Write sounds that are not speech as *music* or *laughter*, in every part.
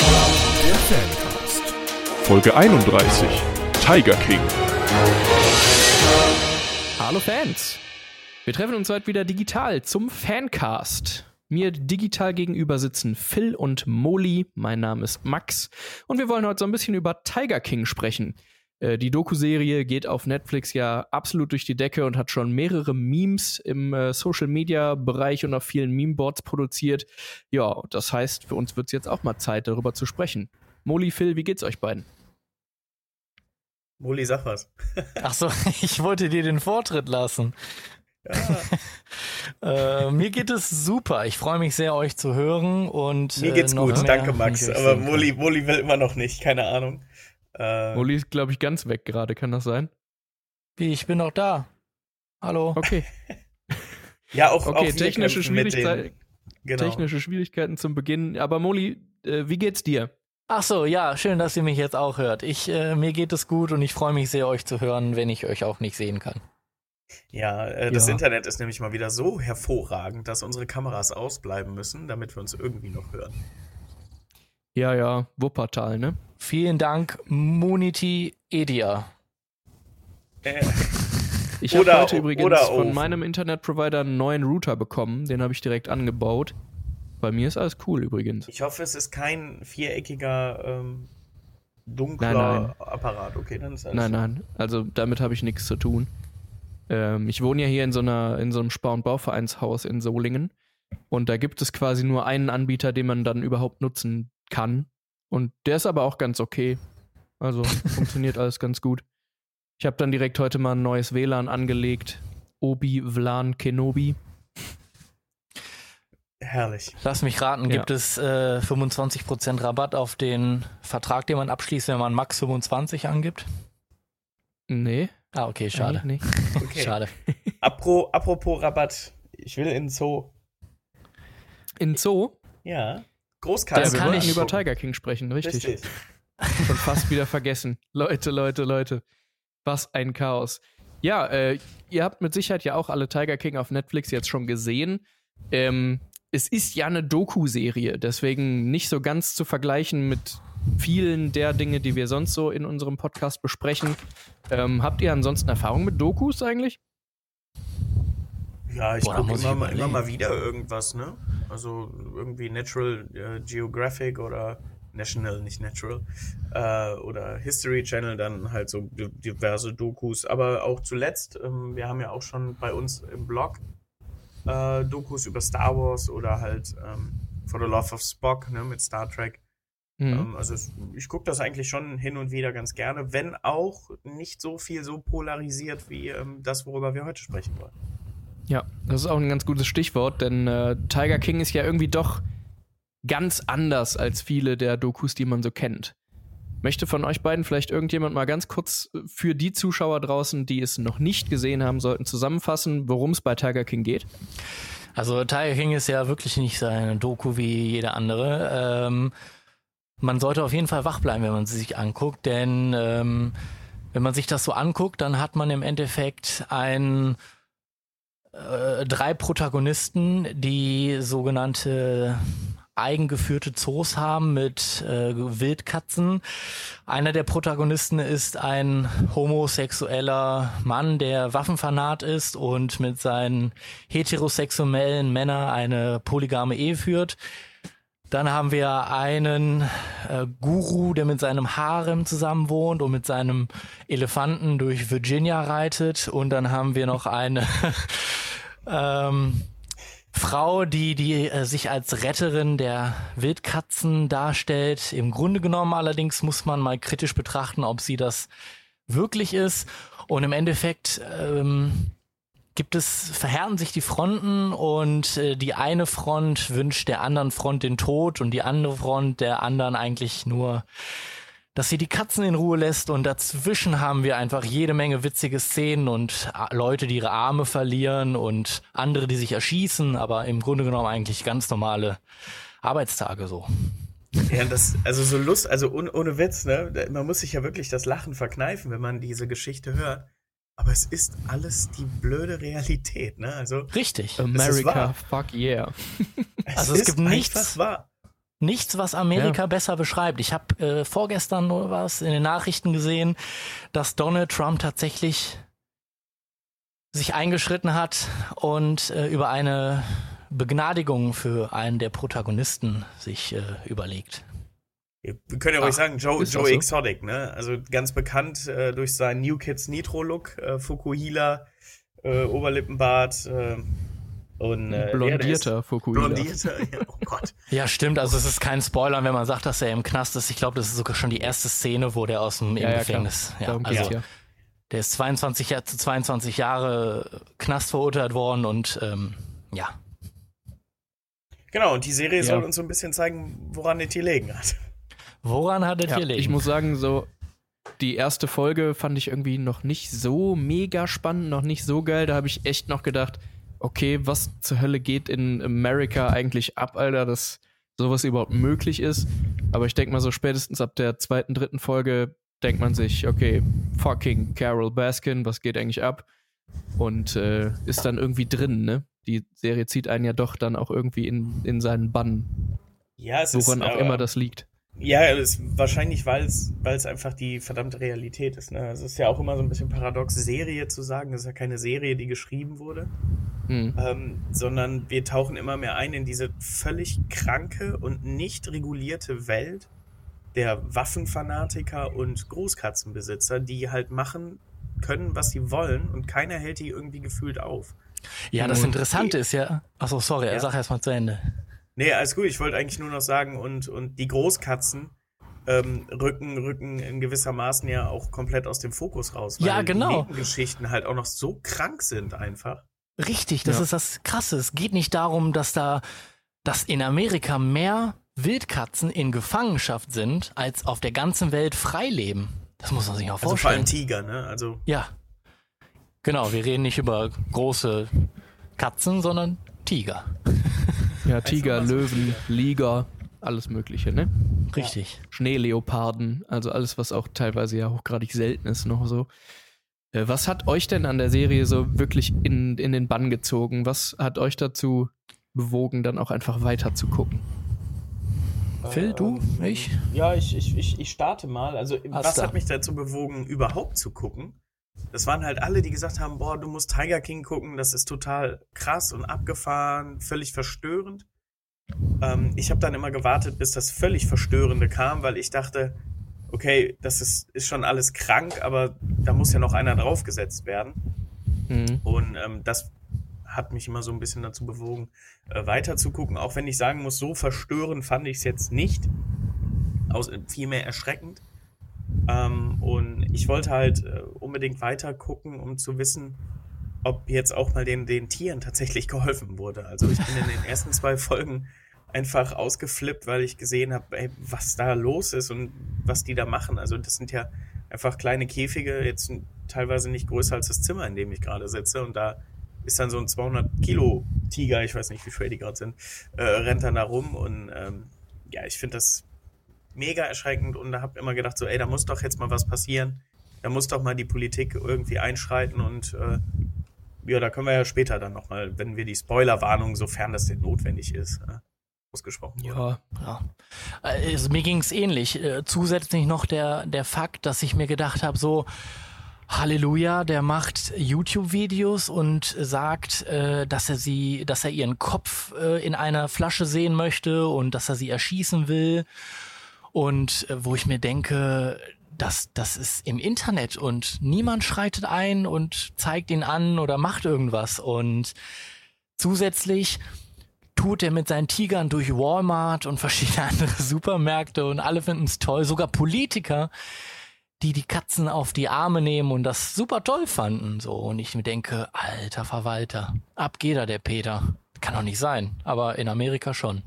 Der Fancast. Folge 31. Tiger King. Hallo Fans! Wir treffen uns heute wieder digital zum Fancast. Mir digital gegenüber sitzen Phil und Molly. Mein Name ist Max. Und wir wollen heute so ein bisschen über Tiger King sprechen. Äh, die Doku-Serie geht auf Netflix ja absolut durch die Decke und hat schon mehrere Memes im äh, Social-Media-Bereich und auf vielen Meme-Boards produziert. Ja, das heißt, für uns wird es jetzt auch mal Zeit, darüber zu sprechen. Molly, Phil, wie geht's euch beiden? Moli, sag was. *laughs* Ach so, ich wollte dir den Vortritt lassen. Ja, *laughs* Äh, mir geht es super. Ich freue mich sehr, euch zu hören und mir äh, geht's noch gut, danke Max. Aber. Moli, Moli will immer noch nicht, keine Ahnung. Äh, Molly ist, glaube ich, ganz weg gerade. Kann das sein? Wie, ich bin noch da. Hallo. Okay. *laughs* ja, auch, Okay, auch wir technische, kämpfen mit Schwierigkeit, den, genau. technische Schwierigkeiten zum Beginn. Aber Molly, äh, wie geht's dir? Ach so, ja, schön, dass ihr mich jetzt auch hört. Ich, äh, mir geht es gut und ich freue mich sehr, euch zu hören, wenn ich euch auch nicht sehen kann. Ja, äh, das Ja. Internet ist nämlich mal wieder so hervorragend, dass unsere Kameras ausbleiben müssen, damit wir uns irgendwie noch hören. Ja, ja, Wuppertal, ne? Vielen Dank, Munity Edia. Äh, Ich habe heute übrigens oder von Ofen. meinem Internetprovider einen neuen Router bekommen. Den habe ich direkt angebaut. Bei mir ist alles cool übrigens. ich hoffe, es ist kein viereckiger, ähm, dunkler Nein, nein. Apparat. Okay, dann ist alles Nein, nein, also damit habe ich nichts zu tun. Ähm, ich wohne ja hier in so, einer, in so einem Spar- und Bauvereinshaus in Solingen. Und da gibt es quasi nur einen Anbieter, den man dann überhaupt nutzen kann. Und der ist aber auch ganz okay. Also funktioniert *laughs* alles ganz gut. Ich habe dann direkt heute mal ein neues WLAN angelegt. Obi Vlan Kenobi. Herrlich. Lass mich raten, Ja. gibt es äh, 25% Rabatt auf den Vertrag, den man abschließt, wenn man Max 25 angibt? Nee, Ah, okay, schade. eigentlich nicht. *laughs* Okay. Schade. Apro, apropos Rabatt, ich will in den Zoo. In Zoo? Ja. Ja, Großkarte. wir kann wollten ich- über Tiger King sprechen, richtig. Richtig. *laughs* Schon fast wieder vergessen. Leute, Leute, Leute. Was ein Chaos. Ja, äh, ihr habt mit Sicherheit ja auch alle Tiger King auf Netflix jetzt schon gesehen. Ähm, es ist ja eine Doku-Serie, deswegen nicht so ganz zu vergleichen mit vielen der Dinge, die wir sonst so in unserem Podcast besprechen. Ähm, habt ihr ansonsten Erfahrung mit Dokus eigentlich? Ja, ich gucke immer, mal- immer mal wieder irgendwas, ne? Also irgendwie Natural äh, Geographic oder National, nicht Natural, äh, oder History Channel, dann halt so di- diverse Dokus. Aber auch zuletzt, ähm, wir haben ja auch schon bei uns im Blog äh, Dokus über Star Wars oder halt ähm, For the Love of Spock, ne, mit Star Trek. Mhm. Ähm, also es, ich gucke das eigentlich schon hin und wieder ganz gerne, wenn auch nicht so viel so polarisiert wie ähm, das, worüber wir heute sprechen wollen. Ja, das ist auch ein ganz gutes Stichwort, denn äh, Tiger King ist ja irgendwie doch ganz anders als viele der Dokus, die man so kennt. Möchte von euch beiden vielleicht irgendjemand mal ganz kurz für die Zuschauer draußen, die es noch nicht gesehen haben sollten, zusammenfassen, worum es bei Tiger King geht? Also Tiger King ist ja wirklich nicht so eine Doku wie jede andere. Ähm, man sollte auf jeden Fall wach bleiben, wenn man sie sich anguckt, denn ähm, wenn man sich das so anguckt, dann hat man im Endeffekt ein äh, drei Protagonisten, die sogenannte eigengeführte Zoos haben mit äh, Wildkatzen. Einer der Protagonisten ist ein homosexueller Mann, der Waffenfanat ist und mit seinen heterosexuellen Männern eine polygame Ehe führt. Dann haben wir einen äh, Guru, der mit seinem Harem zusammen wohnt und mit seinem Elefanten durch Virginia reitet. Und dann haben wir noch eine *laughs* ähm, Frau, die, die äh, sich als Retterin der Wildkatzen darstellt. Im Grunde genommen allerdings muss man mal kritisch betrachten, ob sie das wirklich ist. Und im Endeffekt ähm, gibt es, verhärten sich die Fronten und äh, die eine Front wünscht der anderen Front den Tod und die andere Front der anderen eigentlich nur, dass sie die Katzen in Ruhe lässt und dazwischen haben wir einfach jede Menge witzige Szenen und äh, Leute, die ihre Arme verlieren und andere, die sich erschießen, aber im Grunde genommen eigentlich ganz normale Arbeitstage so. Ja, das, also so Lust, also ohne, ohne Witz, ne? Man muss sich ja wirklich das Lachen verkneifen, wenn man diese Geschichte hört. Aber es ist alles die blöde Realität, ne? Also, Richtig. America, fuck yeah. *laughs* es Also es gibt nichts-. Nichts, was Amerika Ja. besser beschreibt. Ich habe äh, vorgestern oder was in den Nachrichten gesehen, dass Donald Trump tatsächlich sich eingeschritten hat und äh, über eine Begnadigung für einen der Protagonisten sich äh, überlegt. Wir können ja Ach, ruhig sagen, Joe, Joe so? Exotic, ne? Also ganz bekannt äh, durch seinen New Kids Nitro Look, äh, Fukuhila, äh, Oberlippenbart äh, und äh, Blondierter ja, Fukuhila. Blondierter, ja, oh Gott. *laughs* Ja, stimmt. Also es ist kein Spoiler, wenn man sagt, dass er im Knast ist. Ich glaube, das ist sogar schon die erste Szene, wo der aus dem Ja, ja, Gefängnis. Ja, Darum also ja. der ist 22 Jahr, zu 22 Jahre Knast verurteilt worden und ähm, ja. Genau, und die Serie Ja. soll uns so ein bisschen zeigen, woran es gelegen hat. Woran hat es Ja, liegen? ich muss sagen, so die erste Folge fand ich irgendwie noch nicht so mega spannend, noch nicht so geil. Da habe ich echt noch gedacht, okay, was zur Hölle geht in Amerika eigentlich ab, Alter, dass sowas überhaupt möglich ist. Aber ich denke mal so spätestens ab der zweiten, dritten Folge denkt man sich, okay, fucking Carol Baskin, was geht eigentlich ab? Und äh, ist dann irgendwie drin, ne? Die Serie zieht einen ja doch dann auch irgendwie in, in seinen Bann, Ja, es woran ist, auch immer das liegt. Ja, es ist wahrscheinlich, weil es weil es einfach die verdammte Realität ist. Ne? Es ist ja auch immer so ein bisschen paradox, Serie zu sagen. Es ist ja keine Serie, die geschrieben wurde, Hm. ähm, sondern wir tauchen immer mehr ein in diese völlig kranke und nicht regulierte Welt der Waffenfanatiker und Großkatzenbesitzer, die halt machen können, was sie wollen und keiner hält die irgendwie gefühlt auf. ja, das und- Interessante ist ja. Achso, sorry, Ja. sag erst mal zu Ende. Nee, alles gut. Ich wollte eigentlich nur noch sagen, und, und die Großkatzen ähm, rücken, rücken in gewissermaßen ja auch komplett aus dem Fokus raus. Weil Ja, genau. Die Nebengeschichten halt auch noch so krank sind einfach. Richtig, das Ja. ist das Krasse. Es geht nicht darum, dass da, dass in Amerika mehr Wildkatzen in Gefangenschaft sind, als auf der ganzen Welt frei leben. Das muss man sich auch Also vor allem vorstellen. Tiger, ne? Also ja. Genau, wir reden nicht über große Katzen, sondern Tiger. *laughs* Ja, Tiger, Löwen, Liger, alles Mögliche, ne? Richtig. Schneeleoparden, also alles, was auch teilweise ja hochgradig selten ist, noch so. Äh, Was hat euch denn an der Serie so wirklich in, in den Bann gezogen? Was hat euch dazu bewogen, dann auch einfach weiter zu gucken? Phil, du? Ich? Ja, ich, ich, ich, ich starte mal. Also, was Asta. hat mich dazu bewogen, überhaupt zu gucken? Das waren halt alle, die gesagt haben, boah, du musst Tiger King gucken, das ist total krass und abgefahren, völlig verstörend. Ähm, ich habe dann immer gewartet, bis das völlig Verstörende kam, weil ich dachte, okay, das ist, ist schon alles krank, aber da muss ja noch einer draufgesetzt werden. Mhm. Und ähm, das hat mich immer so ein bisschen dazu bewogen, äh, weiter zu gucken. Auch wenn ich sagen muss, so verstörend fand ich es jetzt nicht. Aus, vielmehr erschreckend. Ähm, und ich wollte halt äh, unbedingt weiter gucken, um zu wissen, ob jetzt auch mal den, den Tieren tatsächlich *laughs* geholfen wurde. Also ich bin in den ersten zwei Folgen einfach ausgeflippt, weil ich gesehen habe, was da los ist und was die da machen. Also das sind ja einfach kleine Käfige, jetzt teilweise nicht größer als das Zimmer, in dem ich gerade sitze. Und da ist dann so ein 200 Kilo Tiger, ich weiß nicht, wie schwer die gerade sind, äh, rennt dann da rum. Und ähm, ja, ich finde das mega erschreckend und da habe immer gedacht, so, ey, da muss doch jetzt mal was passieren. Da muss doch mal die Politik irgendwie einschreiten und äh, ja, da können wir ja später dann nochmal, wenn wir die Spoilerwarnung, sofern das denn notwendig ist, äh, ausgesprochen wurde. Ja, Ja. Äh, Also mir ging's ähnlich. Äh, zusätzlich noch der, der Fakt, dass ich mir gedacht habe, so, Halleluja, der macht YouTube-Videos und sagt, äh, dass er sie, dass er ihren Kopf äh, in einer Flasche sehen möchte und dass er sie erschießen will. Und äh, wo ich mir denke, das, das ist im Internet und niemand schreitet ein und zeigt ihn an oder macht irgendwas. Und zusätzlich tut er mit seinen Tigern durch Walmart und verschiedene *laughs* andere Supermärkte und alle finden es toll. Sogar Politiker, die die Katzen auf die Arme nehmen und das super toll fanden. So und ich mir denke, alter Verwalter, ab geht er der Peter. Kann doch nicht sein, aber in Amerika schon.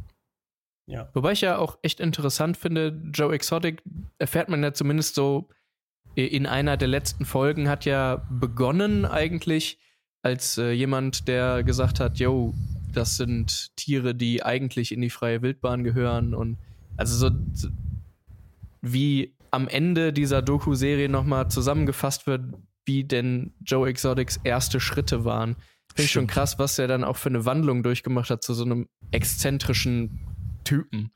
Ja. Wobei ich ja auch echt interessant finde, Joe Exotic erfährt man ja zumindest so in einer der letzten Folgen hat ja begonnen eigentlich als äh, jemand, der gesagt hat, yo, das sind Tiere, die eigentlich in die freie Wildbahn gehören und also so so wie am Ende dieser Doku-Serie nochmal zusammengefasst wird, wie denn Joe Exotics erste Schritte waren. Finde ich schon krass, was der dann auch für eine Wandlung durchgemacht hat zu so einem exzentrischen Typen.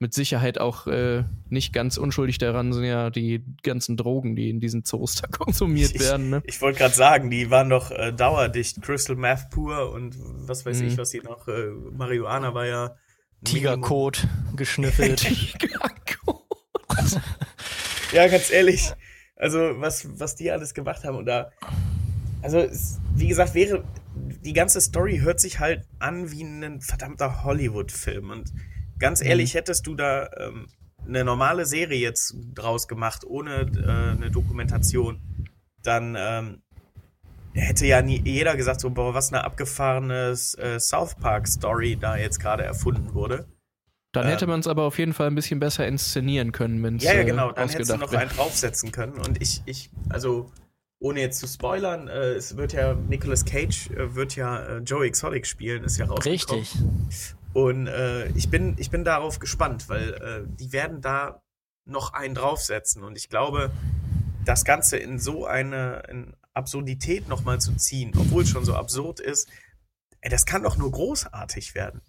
mit Sicherheit auch äh, nicht ganz unschuldig daran sind ja die ganzen Drogen, die in diesen Zoos da *laughs* konsumiert Ich- werden. Ne? Ich wollte gerade sagen, die waren doch äh, dauerdicht. Crystal Meth pur und was weiß Mhm. ich, was sie noch. Äh, Marihuana war ja. Tigerkot *laughs* geschnüffelt. *laughs* Ja, ganz ehrlich. Also, was, was die alles gemacht haben und da. Also, es, wie gesagt, wäre. Die ganze Story hört sich halt an wie ein verdammter Hollywood-Film. Und ganz ehrlich, hättest du da ähm, eine normale Serie jetzt draus gemacht, ohne äh, eine Dokumentation, dann ähm, hätte ja nie jeder gesagt, so, boah, was eine abgefahrene äh, South Park-Story da jetzt gerade erfunden wurde. Dann hätte Ähm. man es aber auf jeden Fall ein bisschen besser inszenieren können, wenn es Ja, ja, äh, genau. Dann hättest du noch wäre. einen draufsetzen können. Und ich, ich, also, ohne jetzt zu spoilern, äh, es wird ja, Nicolas Cage äh, wird ja äh, Joe Exotic spielen, ist ja rausgekommen. Richtig. Und äh, ich, bin, ich bin darauf gespannt, weil äh, die werden da noch einen draufsetzen. Und ich glaube, das Ganze in so eine in Absurdität nochmal zu ziehen, obwohl es schon so absurd ist, ey, das kann doch nur großartig werden.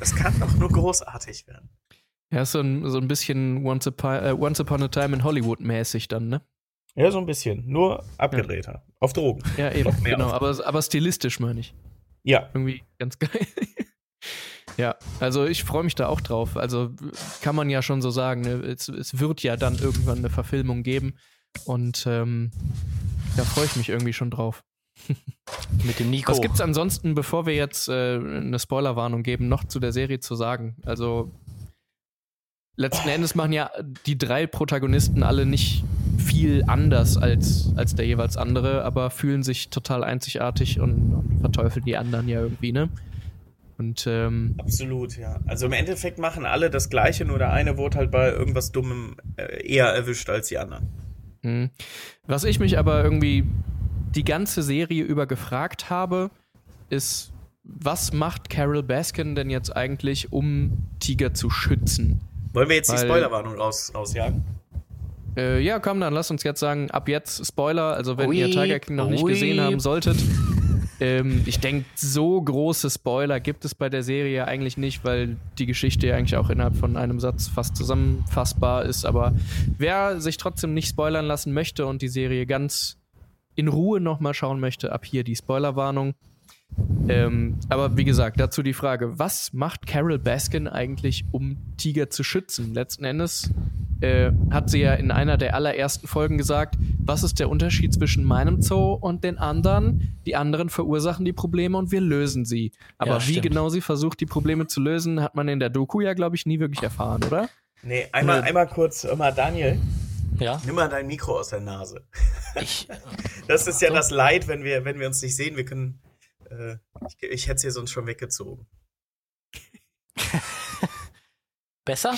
Das kann doch nur großartig werden. Ja, so ein, so ein bisschen Once Upon, äh, Once Upon a Time in Hollywood mäßig dann, ne? Ja, so ein bisschen. Nur abgedrehter. Auf Drogen. Ja, eben. Genau, aber, aber stilistisch meine ich. Ja, Irgendwie ganz geil. Ja, also ich freue mich da auch drauf. Also kann man ja schon so sagen, ne? es, es wird ja dann irgendwann eine Verfilmung geben und ähm, da freue ich mich irgendwie schon drauf. *laughs* Mit dem Nico. Was gibt's ansonsten, bevor wir jetzt äh, eine Spoilerwarnung geben, noch zu der Serie zu sagen? Also letzten Endes machen ja die drei Protagonisten alle nicht viel anders als, als der jeweils andere, aber fühlen sich total einzigartig und, und verteufeln die anderen ja irgendwie, ne? Und ähm, absolut, ja. Also im Endeffekt machen alle das Gleiche, nur der eine wurde halt bei irgendwas Dummem äh, eher erwischt als die anderen. Hm. Was ich mich aber irgendwie die ganze Serie über gefragt habe, ist, was macht Carol Baskin denn jetzt eigentlich, um Tiger zu schützen? Wollen wir jetzt die Weil- Spoilerwarnung raus, rausjagen? Äh, ja, komm, dann lass uns jetzt sagen, ab jetzt Spoiler. Also, wenn Ui, ihr Tiger King noch nicht ui. gesehen haben solltet, ähm, ich denke, so große Spoiler gibt es bei der Serie eigentlich nicht, weil die Geschichte ja eigentlich auch innerhalb von einem Satz fast zusammenfassbar ist. Aber wer sich trotzdem nicht spoilern lassen möchte und die Serie ganz in Ruhe nochmal schauen möchte, ab hier die Spoilerwarnung. Ähm, aber wie gesagt, dazu die Frage, was macht Carol Baskin eigentlich, um Tiger zu schützen? Letzten Endes äh, hat sie ja in einer der allerersten Folgen gesagt, was ist der Unterschied zwischen meinem Zoo und den anderen? Die anderen verursachen die Probleme und wir lösen sie. Aber Ja, wie genau sie versucht, die Probleme zu lösen, hat man in der Doku ja, glaube ich, nie wirklich erfahren, oder? Nee, einmal, Nö. einmal kurz, mal, Daniel, ja, nimm mal dein Mikro aus der Nase. ich, *laughs* Das ist ja das Leid, wenn wir, wenn wir uns nicht sehen. Wir können. Äh, ich, ich hätte es hier sonst schon weggezogen. *laughs* besser?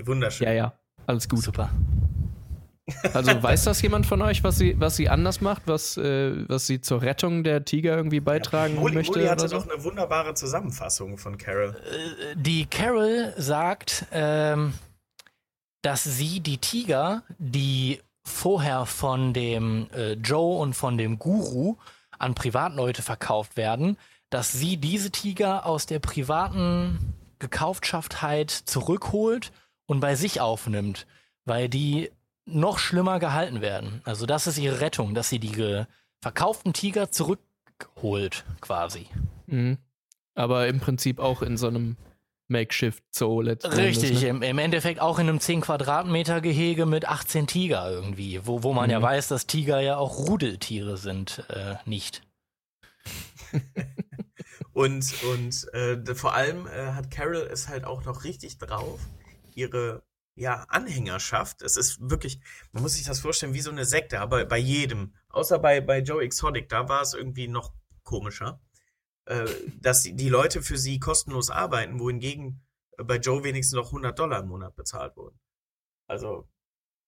Wunderschön. Ja, ja. Alles gut. Super. Also *laughs* weiß das jemand von euch, was sie, was sie anders macht, was, äh, was sie zur Rettung der Tiger irgendwie beitragen Moli, möchte? Moli hatte oder so? doch eine wunderbare Zusammenfassung von Carol. Äh, Die Carol sagt, ähm, dass sie die Tiger, die vorher von dem äh, Joe und von dem Guru an Privatleute verkauft werden, dass sie diese Tiger aus der privaten Gekauftschafftheit zurückholt und bei sich aufnimmt, weil die noch schlimmer gehalten werden. Also das ist ihre Rettung, dass sie die verkauften Tiger zurückholt, quasi. Mhm. Aber im Prinzip auch in so einem Makeshift-Zoo letzten Richtig, Endes, ne? im, im Endeffekt auch in einem 10 Quadratmeter Gehege mit 18 Tiger irgendwie, wo, wo man ja Mhm. weiß, dass Tiger ja auch Rudeltiere sind, äh, nicht. *laughs* Und, und äh, vor allem äh, hat Carol es halt auch noch richtig drauf, ihre ja, Anhängerschaft. Es ist wirklich, man muss sich das vorstellen, wie so eine Sekte, aber bei jedem. Außer bei, bei Joe Exotic, da war es irgendwie noch komischer. Äh, dass die, Leute für sie kostenlos arbeiten, wohingegen bei Joe wenigstens noch 100 Dollar im Monat bezahlt wurden. Also,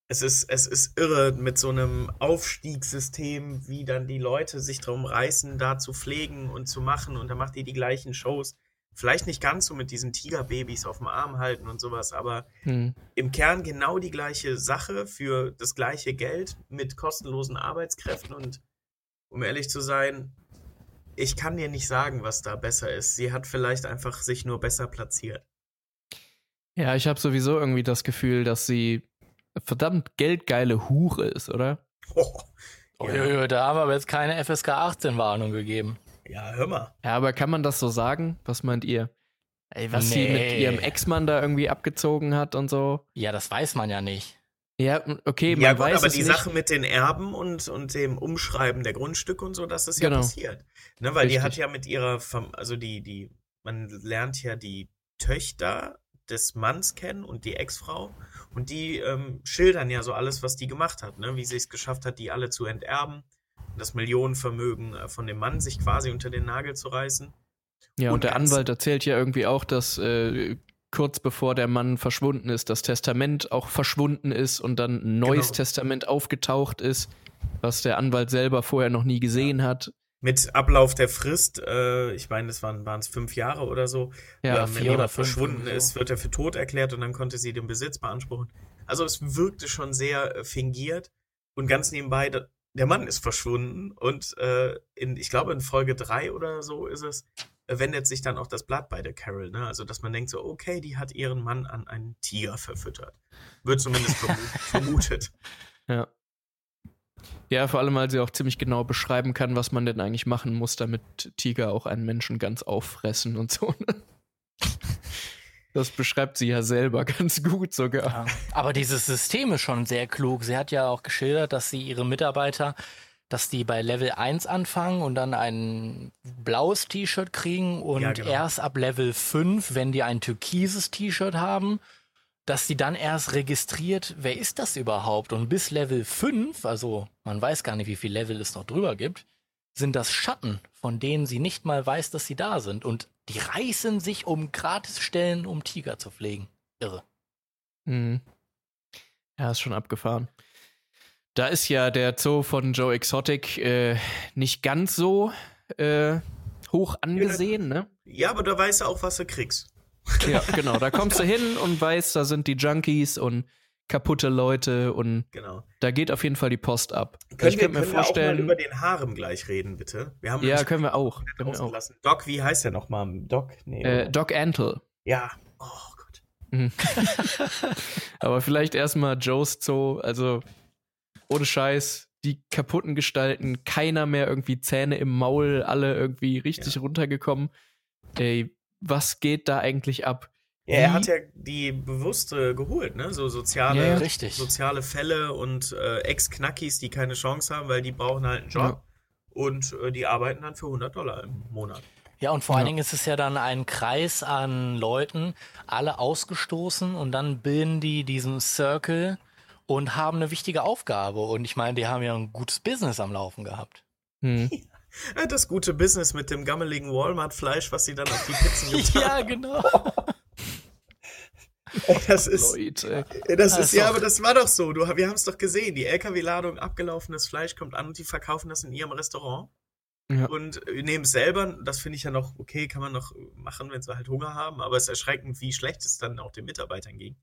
es ist, es ist irre mit so einem Aufstiegssystem, wie dann die Leute sich drum reißen, da zu pflegen und zu machen. Und dann macht die die gleichen Shows. Vielleicht nicht ganz so mit diesen Tigerbabys auf dem Arm halten und sowas, aber Mhm. im Kern genau die gleiche Sache für das gleiche Geld mit kostenlosen Arbeitskräften. Und um ehrlich zu sein, ich kann dir nicht sagen, was da besser ist. Sie hat vielleicht einfach sich nur besser platziert. Ja, ich habe sowieso irgendwie das Gefühl, dass sie verdammt geldgeile Hure ist, oder? *laughs* Oh, Uiuiui, da haben wir aber jetzt keine FSK 18 Warnung gegeben. ja, hör mal. Ja, aber kann man das so sagen? Was meint ihr? Ey, was sie mit Nee. ihrem Ex-Mann da irgendwie abgezogen hat und so. Ja, das weiß man ja nicht. Ja, okay, man Ja, gut, weiß aber es die nicht. Sache mit den Erben und, und dem Umschreiben der Grundstücke und so, das ist ja Genau. passiert. Ne, weil die Richtig. hat ja mit ihrer, Fam also die, die, man lernt ja die Töchter des Manns kennen und die Ex-Frau und die ähm, schildern ja so alles, was die gemacht hat, ne? wie sie es geschafft hat, die alle zu enterben, das Millionenvermögen äh, von dem Mann sich quasi unter den Nagel zu reißen. Ja, und, Und der Anwalt erzählt ja irgendwie auch, dass äh, kurz bevor der Mann verschwunden ist, das Testament auch verschwunden ist und dann ein neues Genau. Testament aufgetaucht ist, was der Anwalt selber vorher noch nie gesehen hat. Mit Ablauf der Frist, äh, ich meine, es waren es fünf Jahre oder so, Ja, ähm, wenn jemand verschwunden so. ist, wird er für tot erklärt und dann konnte sie den Besitz beanspruchen. Also es wirkte schon sehr äh, fingiert und ganz nebenbei, der Mann ist verschwunden und äh, in, ich glaube in Folge drei oder so ist es, wendet sich dann auch das Blatt bei der Carol, ne? Also dass man denkt so, okay, die hat ihren Mann an einen Tiger verfüttert. Wird zumindest vermu *laughs* vermutet. Ja. Ja, vor allem, weil sie auch ziemlich genau beschreiben kann, was man denn eigentlich machen muss, damit Tiger auch einen Menschen ganz auffressen und so. ne? Das beschreibt sie ja selber *laughs* ganz gut sogar. Ja. Aber dieses System ist schon sehr klug. Sie hat ja auch geschildert, dass sie ihre Mitarbeiter, dass die bei Level 1 anfangen und dann ein blaues T-Shirt kriegen und Ja, genau. erst ab Level 5, wenn die ein türkises T-Shirt haben, dass die dann erst registriert, wer ist das überhaupt? Und bis Level 5, also man weiß gar nicht, wie viel Level es noch drüber gibt, sind das Schatten, von denen sie nicht mal weiß, dass sie da sind. Und die reißen sich um Gratisstellen, um Tiger zu pflegen. Irre. Mhm. Ja, ist schon abgefahren. Da ist ja der Zoo von Joe Exotic äh, nicht ganz so äh, hoch angesehen, ne? Ja, aber da weißt du auch, was du kriegst. Ja, *laughs* genau. Da kommst du hin und weißt, da sind die Junkies und kaputte Leute und Genau. da geht auf jeden Fall die Post ab. Können ich wir, mir können wir auch mal über den Harem gleich reden, bitte? Wir haben Ja, können wir auch. Können wir auch. Doc, wie heißt der nochmal? Doc? Nee. Äh? Doc Antle. ja. Oh Gott. *laughs* Aber vielleicht erstmal Joe's Zoo, also ohne Scheiß, die kaputten Gestalten, keiner mehr irgendwie Zähne im Maul, alle irgendwie richtig runtergekommen. Ey, was geht da eigentlich ab? Ja, er hat ja die bewusste geholt, ne? So soziale, Ja, ja. Richtig. soziale Fälle und äh, Ex-Knackis, die keine Chance haben, weil die brauchen halt einen Job. Ja. Und äh, die arbeiten dann für 100 Dollar im Monat. Ja, und vor allen Ja. Dingen ist es ja dann ein Kreis an Leuten, alle ausgestoßen und dann bilden die diesen Circle und haben eine wichtige Aufgabe. Und ich meine, die haben ja ein gutes Business am Laufen gehabt. Hm. Das gute Business mit dem gammeligen Walmart-Fleisch, was sie dann auf die Pizzen *laughs* getan haben. genau. Das ist, Leute. Ja, Das ist ja, doch- aber das war doch so. Du, wir haben es doch gesehen. Die LKW-Ladung abgelaufenes Fleisch kommt an und die verkaufen das in ihrem Restaurant Ja. und äh, nehmen es selber. Das finde ich ja noch okay, kann man noch machen, wenn sie halt Hunger haben. Aber es ist erschreckend, wie schlecht es dann auch den Mitarbeitern ging.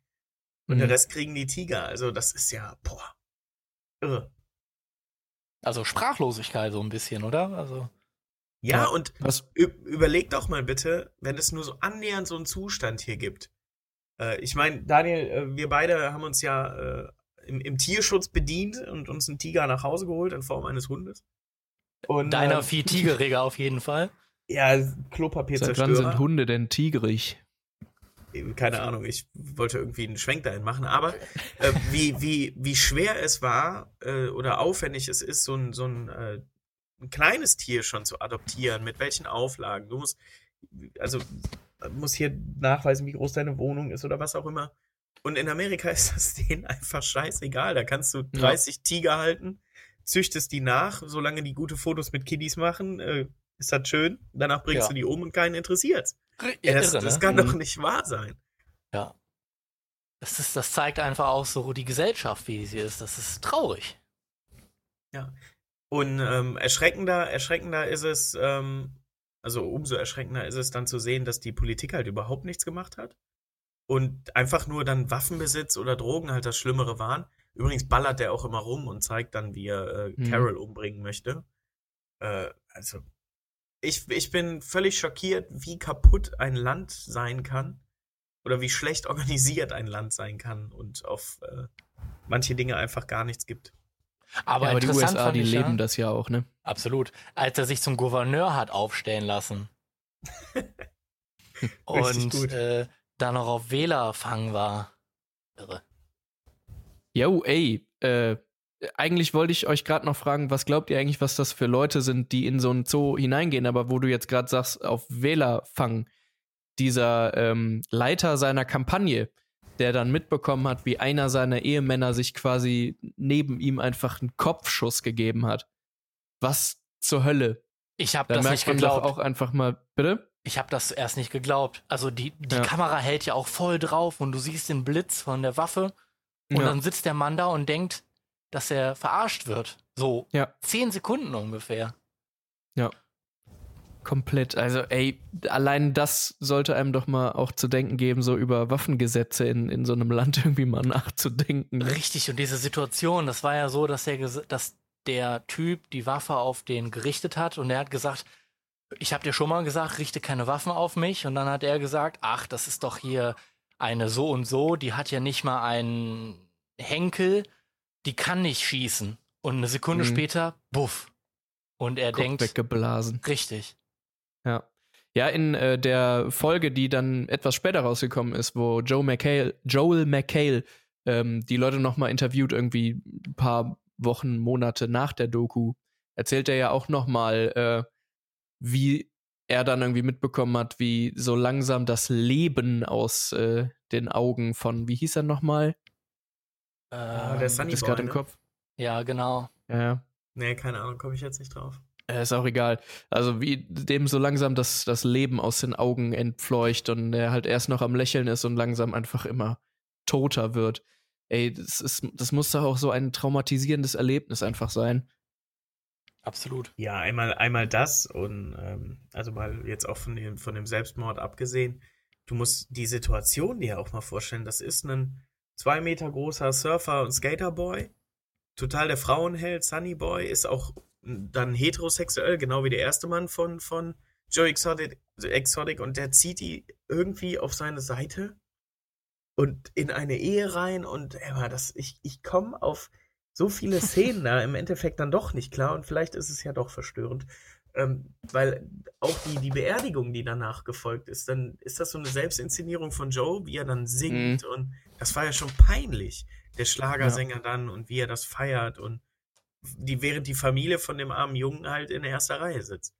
Und Mhm. den Rest kriegen die Tiger. Also das ist ja, boah, irre. Also Sprachlosigkeit so ein bisschen, oder? Also Ja, Ja. und Was, überleg doch mal bitte, wenn es nur so annähernd so einen Zustand hier gibt. Äh, ich meine, Daniel, äh, wir beide haben uns ja äh, im, im Tierschutz bedient und uns einen Tiger nach Hause geholt in Form eines Hundes. Und, deiner ähm, Vieh Tigerreger auf jeden Fall. *laughs* Ja, seit wann sind Klopapierzerstörer. Hunde denn tigrig? Keine Ahnung, ich wollte irgendwie einen Schwenk dahin machen, aber äh, wie, wie, wie schwer es war äh, oder aufwendig es ist, so ein, so ein, äh, ein kleines Tier schon zu adoptieren, mit welchen Auflagen. Du musst, also musst hier nachweisen, wie groß deine Wohnung ist oder was auch immer. Und in Amerika *laughs* ist das denen einfach scheißegal. Da kannst du 30 Tiger halten, züchtest die nach, solange die gute Fotos mit Kiddies machen, äh, ist das schön. Danach bringst Ja. du die um und keinen interessiert's. Ja, das, irre, das ne? kann Mhm. doch nicht wahr sein. Ja. Das, ist, das zeigt einfach auch so die Gesellschaft, wie sie ist. Das ist traurig. Und ähm, erschreckender, erschreckender ist es, ähm, also umso erschreckender ist es dann zu sehen, dass die Politik halt überhaupt nichts gemacht hat. Und einfach nur dann Waffenbesitz oder Drogen halt das Schlimmere waren. Übrigens ballert der auch immer rum und zeigt dann, wie er äh, Mhm. Carol umbringen möchte. Äh, also, ich, ich bin völlig schockiert, wie kaputt ein Land sein kann. oder wie schlecht *laughs* organisiert ein Land sein kann und auf äh, manche Dinge einfach gar nichts gibt. Aber, ja, aber die USA, die ich leben ja, das ja auch, ne? Absolut. Als er sich zum Gouverneur hat aufstellen lassen. *laughs* und äh, dann noch auf Wählerfang war. Irre. Jo, ey, äh, eigentlich wollte ich euch gerade noch fragen, was glaubt ihr eigentlich, was das für Leute sind, die in so einen Zoo hineingehen, aber wo du jetzt gerade sagst, auf Wählerfang, dieser ähm, Leiter seiner Kampagne, der dann mitbekommen hat, wie einer seiner Ehemänner sich quasi neben ihm einfach einen Kopfschuss gegeben hat. Was zur Hölle? Ich habe Da das nicht geglaubt. auch einfach mal, bitte? Ich habe das erst nicht geglaubt. Also die, die Ja. Kamera hält ja auch voll drauf und du siehst den Blitz von der Waffe und Ja. dann sitzt der Mann da und denkt, dass er verarscht wird. So Ja. zehn Sekunden ungefähr. Komplett. Also, ey, allein das sollte einem doch mal auch zu denken geben, so über Waffengesetze in, in so einem Land *laughs* irgendwie mal nachzudenken. ne? Richtig, und diese Situation, das war ja so, dass der, dass der Typ die Waffe auf den gerichtet hat und er hat gesagt, ich habe dir schon mal gesagt, richte keine Waffen auf mich. Und dann hat er gesagt, ach, das ist doch hier eine so und so, die hat ja nicht mal einen Henkel, die kann nicht schießen. Und eine Sekunde Mhm. später, buff. Und er Kopf denkt, weggeblasen. richtig. Ja. Ja, in äh, der Folge, die dann etwas später rausgekommen ist, wo Joe McHale, Joel McHale ähm, die Leute nochmal interviewt, irgendwie ein paar Wochen, Monate nach der Doku, erzählt er ja auch nochmal, äh, wie er dann irgendwie mitbekommen hat, wie so langsam das Leben aus äh, den Augen von, wie hieß er nochmal? Ah, Ähm, der Sunny Ist gerade im ne? Kopf. ja, genau. Ja, ja. Nee, keine Ahnung, komme ich jetzt nicht drauf. Äh, Ist auch egal. Also wie dem so langsam das, das Leben aus den Augen entfleucht und er halt erst noch am Lächeln ist und langsam einfach immer toter wird. Ey, das, ist, das muss doch auch so ein traumatisierendes Erlebnis einfach sein. Absolut. Ja, einmal, einmal das und ähm, also mal jetzt auch von dem, von dem Selbstmord abgesehen, du musst die Situation dir auch mal vorstellen. Das ist ein zwei Meter großer Surfer und Skaterboy, total der Frauenheld, Sunny Boy, ist auch dann heterosexuell, genau wie der erste Mann von, von Joe Exotic, Exotic. Und der zieht die irgendwie auf seine Seite und in eine Ehe rein. Und Emma, das, ich, ich komme auf so viele *laughs* Szenen da im Endeffekt dann doch nicht klar. Und vielleicht ist es ja doch verstörend. Ähm, weil auch die, die Beerdigung, die danach gefolgt ist, dann ist das so eine Selbstinszenierung von Joe, wie er dann singt und das war ja schon peinlich. Der Schlagersänger dann und wie er das feiert und die, während die Familie von dem armen Jungen halt in erster Reihe sitzt.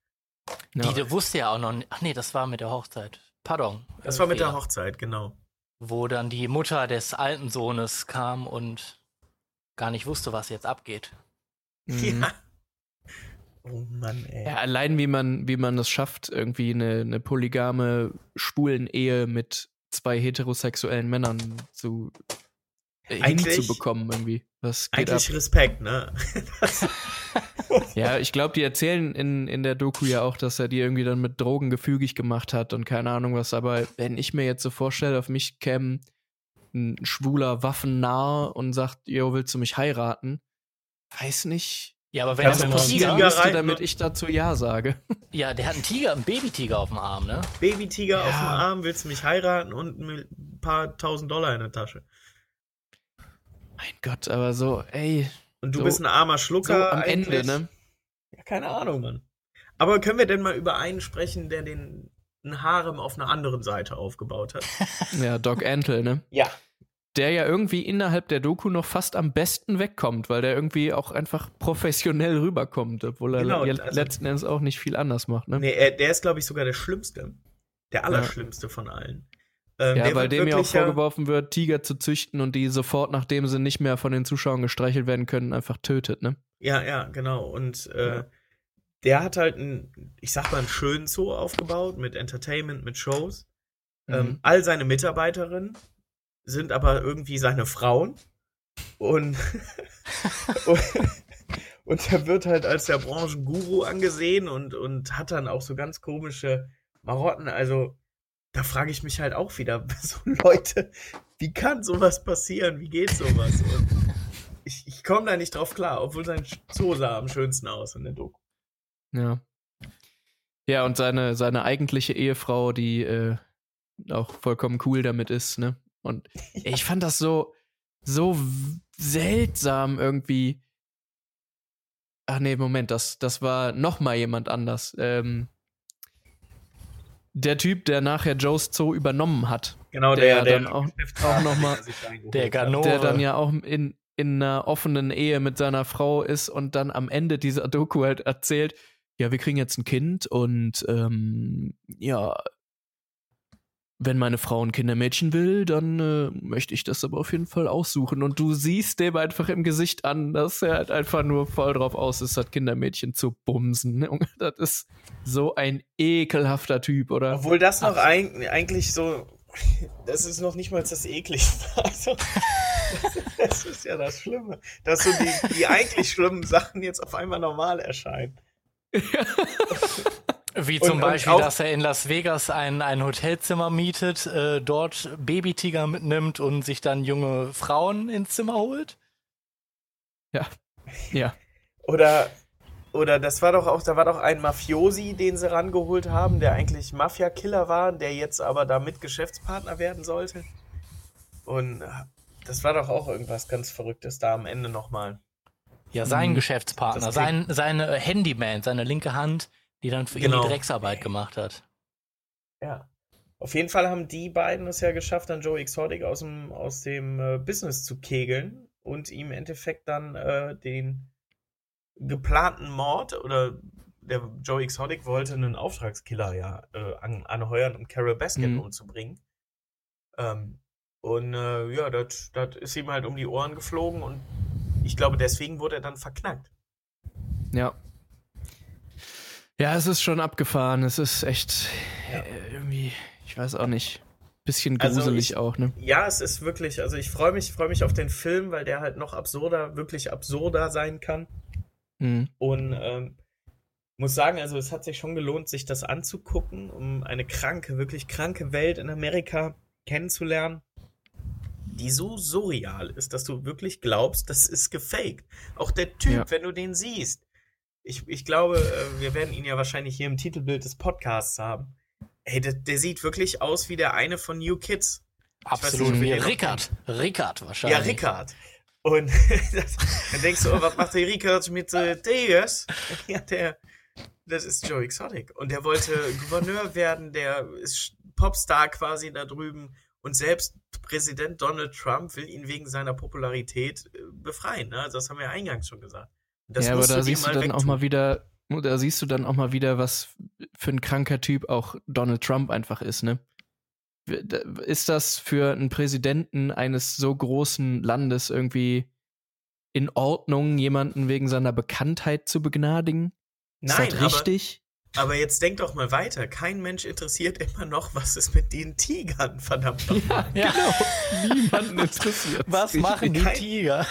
Ja. Die, die wusste ja auch noch nicht. Ach nee, das war mit der Hochzeit. Pardon. Das äh, war mit der Fehler. Hochzeit, genau. Wo dann die Mutter des alten Sohnes kam und gar nicht wusste, was jetzt abgeht. Mhm. Ja. Oh Mann, ey. Ja, allein wie man, wie man es schafft, irgendwie eine, eine polygame, schwulen Ehe mit zwei heterosexuellen Männern zu äh, Eigentlich- hinzubekommen irgendwie. Was geht Eigentlich ab? Respekt, ne? *laughs* Ja, ich glaube, die erzählen in, in der Doku ja auch, dass er die irgendwie dann mit Drogen gefügig gemacht hat und keine Ahnung was. Aber wenn ich mir jetzt so vorstelle, auf mich käme ein schwuler Waffennah und sagt, yo, willst du mich heiraten? Weiß nicht, Ja, aber wenn er du einen Tiger, müsste, reiten damit ich dazu Ja sage. ja, der hat einen Tiger, einen Babytiger auf dem Arm, ne? Babytiger auf Ja. dem Arm, willst du mich heiraten und ein paar tausend Dollar in der Tasche. Mein Gott, aber so, ey, Und du So- bist ein armer so Schlucker. am Ende, eigentlich. ne? Ja, keine Ahnung, Mann. Aber können wir denn mal über einen sprechen, der den ein Harem auf einer anderen Seite aufgebaut hat? *laughs* Ja, Doc Antle, ne? Ja. Der ja irgendwie innerhalb der Doku noch fast am besten wegkommt, weil der irgendwie auch einfach professionell rüberkommt, obwohl er Genau, also- letzten Endes auch nicht viel anders macht, ne? Nee, er, der ist, glaube ich, sogar der Schlimmste. Der Allerschlimmste von allen. Ähm, Ja, weil dem ja auch vorgeworfen wird, Tiger zu züchten und die sofort, nachdem sie nicht mehr von den Zuschauern gestreichelt werden können, einfach tötet, ne? Ja, ja, genau. Und äh, Ja. der hat halt einen, ich sag mal, einen schönen Zoo aufgebaut mit Entertainment, mit Shows. Ähm, Mhm. all seine Mitarbeiterinnen sind aber irgendwie seine Frauen. Und, *laughs* und, und er wird halt als der Branchenguru angesehen und, und hat dann auch so ganz komische Marotten. Also, da frage ich mich halt auch wieder, *laughs* so Leute, wie kann sowas passieren? Wie geht sowas? Und ich, ich komme da nicht drauf klar, obwohl sein Zoo sah am schönsten aus in der Doku. Ja. Ja, und seine, seine eigentliche Ehefrau, die äh, auch vollkommen cool damit ist, ne? Und *laughs* ich fand das so, so seltsam irgendwie. Ach nee, Moment, das, das war noch mal jemand anders. Ähm, der Typ, der nachher Joe's Zoo übernommen hat. Genau, der, der, der dann auch, auch noch mal, der Ganove. der dann ja auch in, in einer offenen Ehe mit seiner Frau ist und dann am Ende dieser Doku halt erzählt, ja, wir kriegen jetzt ein Kind und ähm, ja, wenn meine Frau ein Kindermädchen will, dann äh, möchte ich das aber auf jeden Fall aussuchen. Und du siehst dem einfach im Gesicht an, dass er halt einfach nur voll drauf aus ist, das Kindermädchen zu bumsen. *laughs* Das ist so ein ekelhafter Typ, oder? Obwohl das noch ein, eigentlich so, *laughs* das ist noch nicht mal das Ekligste. *laughs* Also, das ist ja das Schlimme, dass so die, die eigentlich schlimmen Sachen jetzt auf einmal normal erscheinen. Wie zum Und- und Beispiel, auch- dass er in Las Vegas ein, ein Hotelzimmer mietet, äh, dort Babytiger mitnimmt und sich dann junge Frauen ins Zimmer holt. Ja. Ja. Oder, oder das war doch auch, da war doch ein Mafiosi, den sie rangeholt haben, der eigentlich Mafia-Killer war, der jetzt aber damit Geschäftspartner werden sollte. Und äh, das war doch auch irgendwas ganz Verrücktes da am Ende nochmal. Ja, sein Mhm. Geschäftspartner, sein, seine Handyman, seine linke Hand, die dann für ihn Genau. die Drecksarbeit gemacht hat. Ja. Auf jeden Fall haben die beiden es ja geschafft, dann Joe Exotic aus dem, aus dem äh, Business zu kegeln und ihm im Endeffekt dann äh, den geplanten Mord oder der Joe Exotic wollte einen Auftragskiller ja äh, an, anheuern, um Carol Baskin Mhm. umzubringen. Ähm, und äh, ja, das das ist ihm halt um die Ohren geflogen und ich glaube, deswegen wurde er dann verknackt. Ja. Ja, es ist schon abgefahren. Es ist echt Ja. äh, irgendwie, ich weiß auch nicht, bisschen Also gruselig ich- auch, ne? Ja, es ist wirklich, also ich freue mich, freue mich auf den Film, weil der halt noch absurder, wirklich absurder sein kann. Mhm. Und ähm, muss sagen, also es hat sich schon gelohnt, sich das anzugucken, um eine kranke, wirklich kranke Welt in Amerika kennenzulernen, die so surreal ist, dass du wirklich glaubst, das ist gefaked. Auch der Typ, Ja. wenn du den siehst. Ich, ich glaube, äh, wir werden ihn ja wahrscheinlich hier im Titelbild des Podcasts haben. Ey, der, der sieht wirklich aus wie der eine von New Kids. Absolut, nicht, wie Rickard. Rickard wahrscheinlich. Ja, Rickard. Und *laughs* dann denkst du, oh, was macht der Rickard mit äh, Deus? *laughs* Ja, der, das ist Joe Exotic. Und der wollte Gouverneur werden, der ist Popstar quasi da drüben. Und selbst Präsident Donald Trump will ihn wegen seiner Popularität äh, befreien. Ne? Also das haben wir eingangs schon gesagt. Das ja, aber da siehst du dann auch mal wieder, da siehst du dann auch mal wieder, was für ein kranker Typ auch Donald Trump einfach ist, ne? Ist das für einen Präsidenten eines so großen Landes irgendwie in Ordnung, jemanden wegen seiner Bekanntheit zu begnadigen? Ist Nein, das aber, richtig? aber jetzt denk doch mal weiter. Kein Mensch interessiert immer noch, was ist mit den Tigern, verdammt nochmal. *laughs* Ja. *laughs* Niemanden interessiert. Was machen die Kein- Tiger?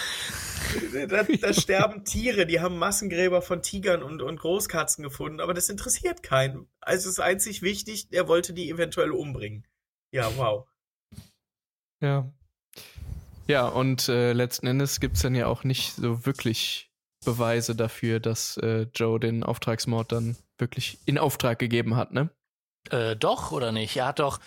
Da, da sterben Tiere, die haben Massengräber von Tigern und, und Großkatzen gefunden, aber das interessiert keinen. Also es ist einzig wichtig, er wollte die eventuell umbringen. Ja, wow. Ja. Ja, und äh, letzten Endes gibt es dann ja auch nicht so wirklich Beweise dafür, dass äh, Joe den Auftragsmord dann wirklich in Auftrag gegeben hat, ne? Äh, doch, oder nicht? Er hat doch,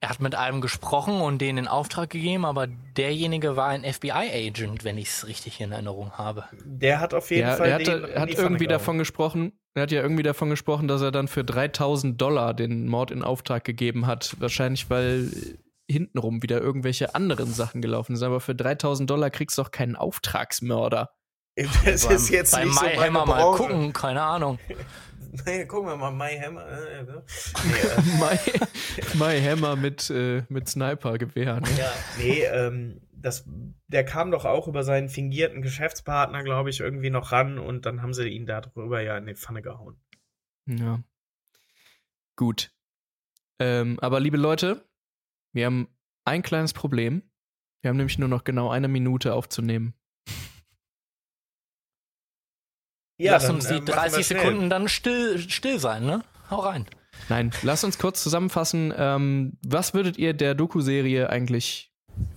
er hat mit einem gesprochen und den in Auftrag gegeben, aber derjenige war ein FBI-Agent, wenn ich es richtig in Erinnerung habe. Der hat auf jeden Ja, Fall er, den hatte, er hat Pfanne irgendwie gehauen. davon gesprochen, er hat ja irgendwie davon gesprochen, dass er dann für 3000 Dollar den Mord in Auftrag gegeben hat. Wahrscheinlich, weil hintenrum wieder irgendwelche anderen Sachen gelaufen sind. Aber für 3000 Dollar kriegst du doch keinen Auftragsmörder. *laughs* Das ist jetzt bei nicht so My Hammer mal gucken, keine Ahnung. *laughs* Nee, gucken wir mal, My Hammer. Äh, äh, nee, *laughs* äh, My, My Hammer mit, äh, mit Sniper-Gewehr. Ne? ja, nee ähm, das, der kam doch auch über seinen fingierten Geschäftspartner, glaube ich, irgendwie noch ran und dann haben sie ihn darüber ja in die Pfanne gehauen. Ja. Gut. Ähm, aber liebe Leute, wir haben ein kleines Problem. Wir haben nämlich nur noch genau eine Minute aufzunehmen. Lass dann, uns äh, die machen wir 30 schnell. Sekunden dann still, still sein, ne? Hau rein. Nein, lasst uns kurz zusammenfassen. Ähm, was würdet ihr der Doku-Serie eigentlich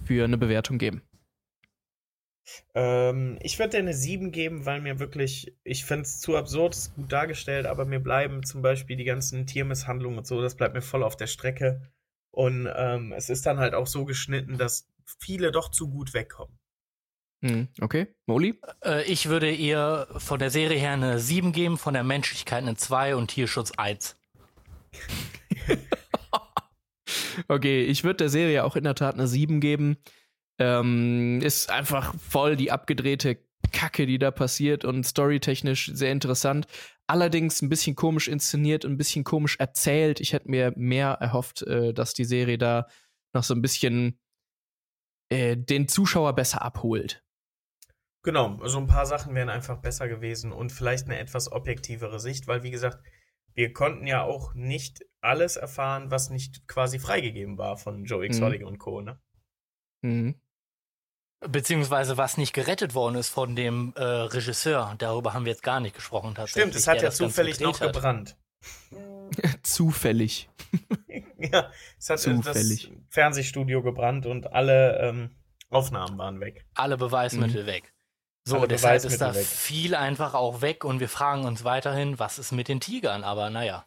für eine Bewertung geben? Ähm, ich würde dir eine 7 geben, weil mir wirklich, ich finde es zu absurd, ist gut dargestellt, aber mir bleiben zum Beispiel die ganzen Tiermisshandlungen und so, das bleibt mir voll auf der Strecke. Und ähm, es ist dann halt auch so geschnitten, dass viele doch zu gut wegkommen. Hm, okay, Moli? Äh, ich würde ihr von der Serie her eine 7 geben, von der Menschlichkeit eine 2 und Tierschutz 1. *laughs* okay, ich würde der Serie auch in der Tat eine 7 geben. Ähm, ist einfach voll die abgedrehte Kacke, die da passiert und storytechnisch sehr interessant. Allerdings ein bisschen komisch inszeniert und ein bisschen komisch erzählt. Ich hätte mir mehr erhofft, äh, dass die Serie da noch so ein bisschen äh, den Zuschauer besser abholt. Genau, also ein paar Sachen wären einfach besser gewesen und vielleicht eine etwas objektivere Sicht, weil wie gesagt, wir konnten ja auch nicht alles erfahren, was nicht quasi freigegeben war von Joe Exotic mhm. und Co. Ne? Mhm. Beziehungsweise was nicht gerettet worden ist von dem äh, Regisseur. Darüber haben wir jetzt gar nicht gesprochen tatsächlich. Stimmt, es hat ja zufällig noch hat. gebrannt. *laughs* Zufällig. *laughs* ja, es hat Zufällig. das Fernsehstudio gebrannt und alle ähm, Aufnahmen waren weg. Alle Beweismittel mhm. weg. So, alle deshalb ist da weg. viel einfach auch weg und wir fragen uns weiterhin, was ist mit den Tigern? Aber naja.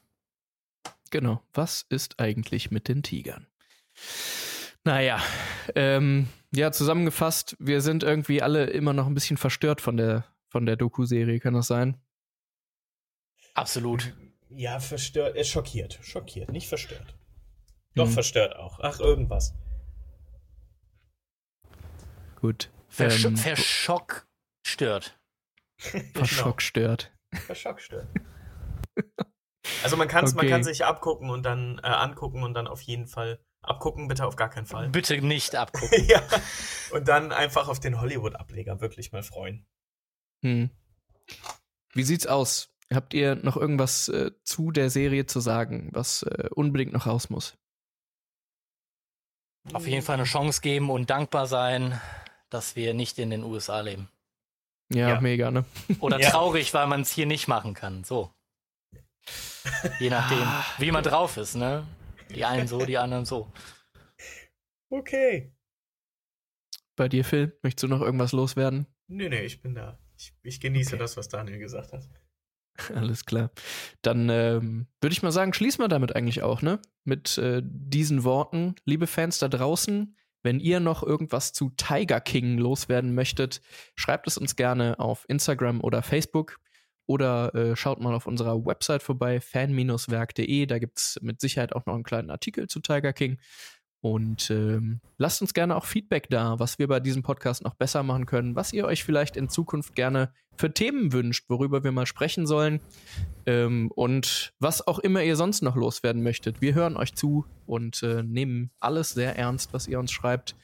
Genau, was ist eigentlich mit den Tigern? Naja, ähm, ja, zusammengefasst, wir sind irgendwie alle immer noch ein bisschen verstört von der, von der Doku-Serie, kann das sein? Absolut. Ja, verstört, äh, schockiert. Schockiert, nicht verstört. Doch, hm. verstört auch. Ach, irgendwas. Gut. Versch ähm, Verschock stört. Verschock *laughs* stört. Verschock stört. *laughs* Also man, kann's, okay. man kann sich abgucken und dann äh, angucken und dann auf jeden Fall Abgucken bitte auf gar keinen Fall. Bitte nicht abgucken. *laughs* ja. Und dann einfach auf den Hollywood-Ableger wirklich mal freuen. Hm. Wie sieht's aus? Habt ihr noch irgendwas äh, zu der Serie zu sagen, was äh, unbedingt noch raus muss? Auf jeden Fall eine Chance geben und dankbar sein, dass wir nicht in den USA leben. Ja, ja. mega, ne? *laughs* Oder ja. traurig, weil man es hier nicht machen kann. So. Je nachdem, wie man drauf ist, ne? Die einen so, die anderen so. Okay. Bei dir, Phil, möchtest du noch irgendwas loswerden? Nee, nee, ich bin da. Ich, ich genieße okay. das, was Daniel gesagt hat. *laughs* Alles klar. Dann ähm, würde ich mal sagen, schließen wir damit eigentlich auch, ne? Mit äh, diesen Worten. Liebe Fans da draußen, wenn ihr noch irgendwas zu Tiger King loswerden möchtet, schreibt es uns gerne auf Instagram oder Facebook. Oder äh, schaut mal auf unserer Website vorbei, fan-werk.de. Da gibt es mit Sicherheit auch noch einen kleinen Artikel zu Tiger King. Und ähm, lasst uns gerne auch Feedback da, was wir bei diesem Podcast noch besser machen können, was ihr euch vielleicht in Zukunft gerne für Themen wünscht, worüber wir mal sprechen sollen ähm, und was auch immer ihr sonst noch loswerden möchtet. Wir hören euch zu und äh, nehmen alles sehr ernst, was ihr uns schreibt.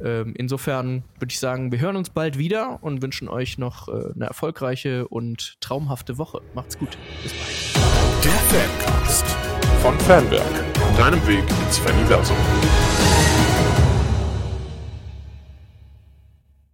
Ähm, insofern würde ich sagen, wir hören uns bald wieder und wünschen euch noch äh, eine erfolgreiche und traumhafte Woche. Macht's gut. Bis bald. Der Fancast von Fanwerk. Deinem Weg ins Faniversum.